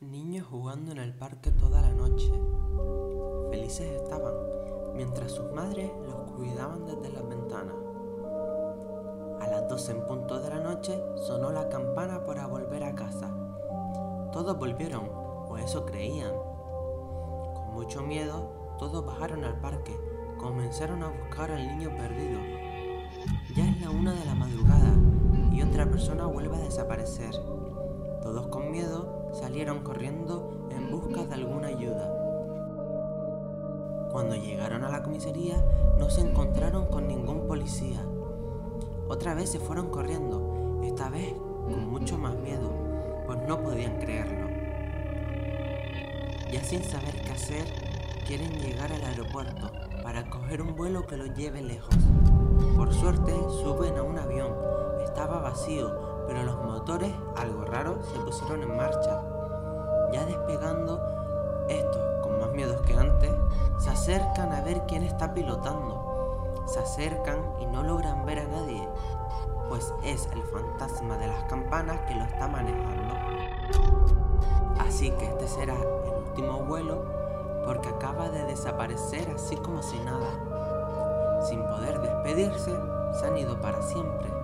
Niños jugando en el parque toda la noche. Felices estaban, mientras sus madres los cuidaban desde las ventanas. A las 12 en punto de la noche sonó la campana para volver a casa. Todos volvieron, o eso creían. Con mucho miedo, todos bajaron al parque, comenzaron a buscar al niño perdido. Ya es la una de la madrugada y otra persona vuelve a desaparecer. Todos con miedo salieron corriendo en busca de alguna ayuda. Cuando llegaron a la comisaría no se encontraron con ningún policía. Otra vez se fueron corriendo, esta vez con mucho más miedo, pues no podían creerlo. Ya sin saber qué hacer, quieren llegar al aeropuerto para coger un vuelo que los lleve lejos. Por suerte suben a un avión, estaba vacío, pero los motores, algo raro, se pusieron en marcha. Ya despegando, estos, con más miedos que antes, se acercan a ver quién está pilotando. Se acercan y no logran ver a nadie, pues es el fantasma de las campanas que lo está manejando. Así que este será el último vuelo porque acaba de desaparecer así como si nada. Sin poder despedirse, se han ido para siempre.